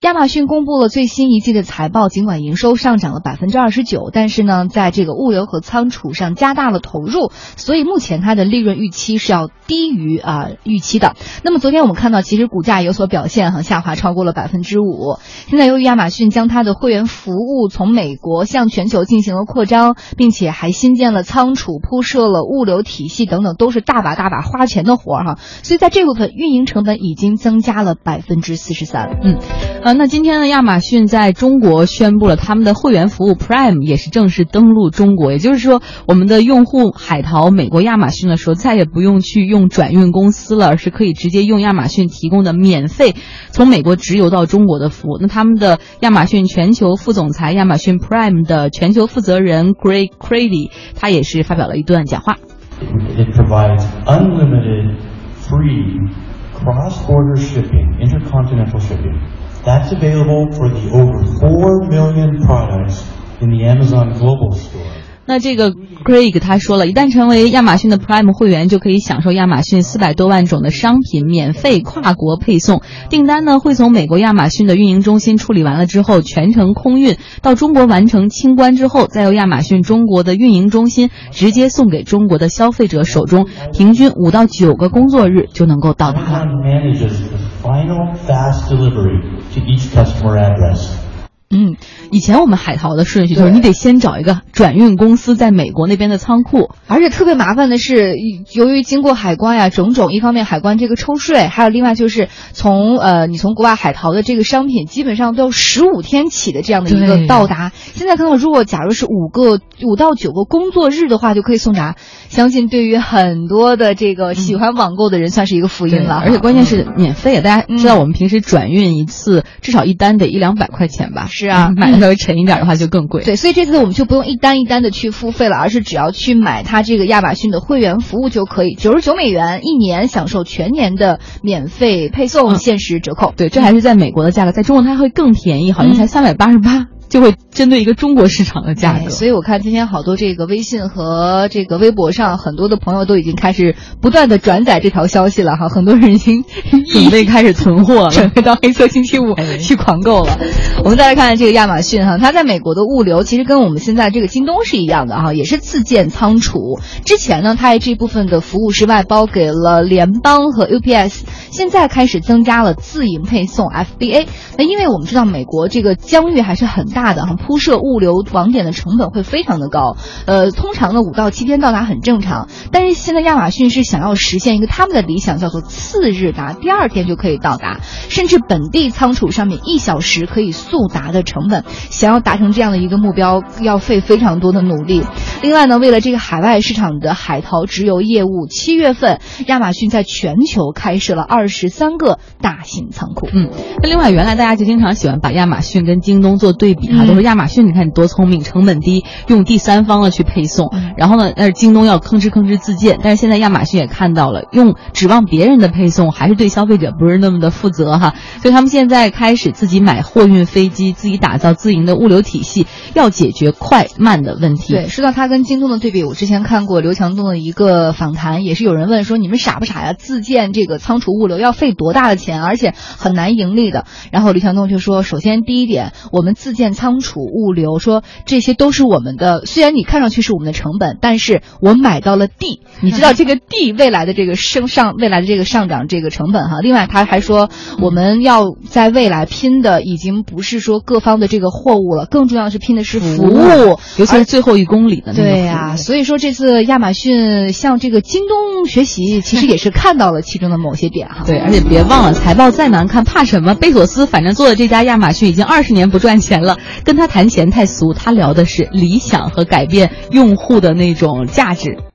亚马逊公布了最新一季的财报，尽管营收上涨了百分之二十九，但是呢，在这个物流和仓储上加大了投入，所以目前它的利润预期是要低于啊预期的。那么昨天我们看到，其实股价有所表现哈，下滑超过了百分之五。现在由于亚马逊将它的会员服务从美国向全球进行了扩张，并且还新建了仓储、铺设了物流体系等等，都是大把大把花钱的活儿哈。所以在这部分运营成本已经增加了百分之四十三。嗯。那今天呢，亚马逊在中国宣布了他们的会员服务 Prime 也是正式登陆中国，也就是说，我们的用户海淘美国亚马逊的时候，再也不用去用转运公司了，而是可以直接用亚马逊提供的免费从美国直邮到中国的服务。那他们的亚马逊全球副总裁、亚马逊 Prime 的全球负责人 Greg Crady，他也是发表了一段讲话。That's available for the over 4 million products in the Amazon Global Store. 那这个 Craig 他说了，一旦成为亚马逊的 Prime 会员，就可以享受亚马逊四百多万种的商品免费跨国配送。订单呢会从美国亚马逊的运营中心处理完了之后，全程空运到中国完成清关之后，再由亚马逊中国的运营中心直接送给中国的消费者手中，平均五到九个工作日就能够到达了。嗯，以前我们海淘的顺序就是你得先找一个转运公司在美国那边的仓库，而且特别麻烦的是，由于经过海关呀种种，一方面海关这个抽税，还有另外就是从呃你从国外海淘的这个商品，基本上都要十五天起的这样的一个到达。现在看到，如果假如是五个五到九个工作日的话，就可以送达，相信对于很多的这个喜欢网购的人算是一个福音了。而且关键是免费，大家知道我们平时转运一次至少一单得一两百块钱吧。是啊，买的稍微沉一点的话就更贵。对，所以这次我们就不用一单一单的去付费了，而是只要去买它这个亚马逊的会员服务就可以，九十九美元一年享受全年的免费配送，限时折扣。对，这还是在美国的价格，在中国它会更便宜，好像才三百八十八。就会针对一个中国市场的价格，所以我看今天好多这个微信和这个微博上很多的朋友都已经开始不断的转载这条消息了哈，很多人已经 准备开始存货了，准备到黑色星期五去 狂购了。我们再来看这个亚马逊哈，它在美国的物流其实跟我们现在这个京东是一样的哈，也是自建仓储。之前呢，它这部分的服务是外包给了联邦和 UPS，现在开始增加了自营配送 FBA。那因为我们知道美国这个疆域还是很大。大的哈铺设物流网点的成本会非常的高，呃，通常呢五到七天到达很正常，但是现在亚马逊是想要实现一个他们的理想，叫做次日达，第二天就可以到达，甚至本地仓储上面一小时可以速达的成本，想要达成这样的一个目标，要费非常多的努力。另外呢，为了这个海外市场的海淘直邮业务，七月份亚马逊在全球开设了二十三个大型仓库。嗯，那另外原来大家就经常喜欢把亚马逊跟京东做对比。啊，都是亚马逊，你看你多聪明，成本低，用第三方的去配送。然后呢，但是京东要吭哧吭哧自建。但是现在亚马逊也看到了，用指望别人的配送，还是对消费者不是那么的负责哈。所以他们现在开始自己买货运飞机，自己打造自营的物流体系，要解决快慢的问题。对，说到他跟京东的对比，我之前看过刘强东的一个访谈，也是有人问说，你们傻不傻呀？自建这个仓储物流要费多大的钱，而且很难盈利的。然后刘强东就说，首先第一点，我们自建。仓储物流说这些都是我们的，虽然你看上去是我们的成本，但是我买到了地，你知道这个地未来的这个升上未来的这个上涨这个成本哈。另外他还说我们要在未来拼的已经不是说各方的这个货物了，更重要的是拼的是服务，尤其是最后一公里的那个。对呀，所以说这次亚马逊向这个京东学习，其实也是看到了其中的某些点哈。对，而且别忘了财报再难看怕什么？贝索斯反正做的这家亚马逊已经二十年不赚钱了。跟他谈钱太俗，他聊的是理想和改变用户的那种价值。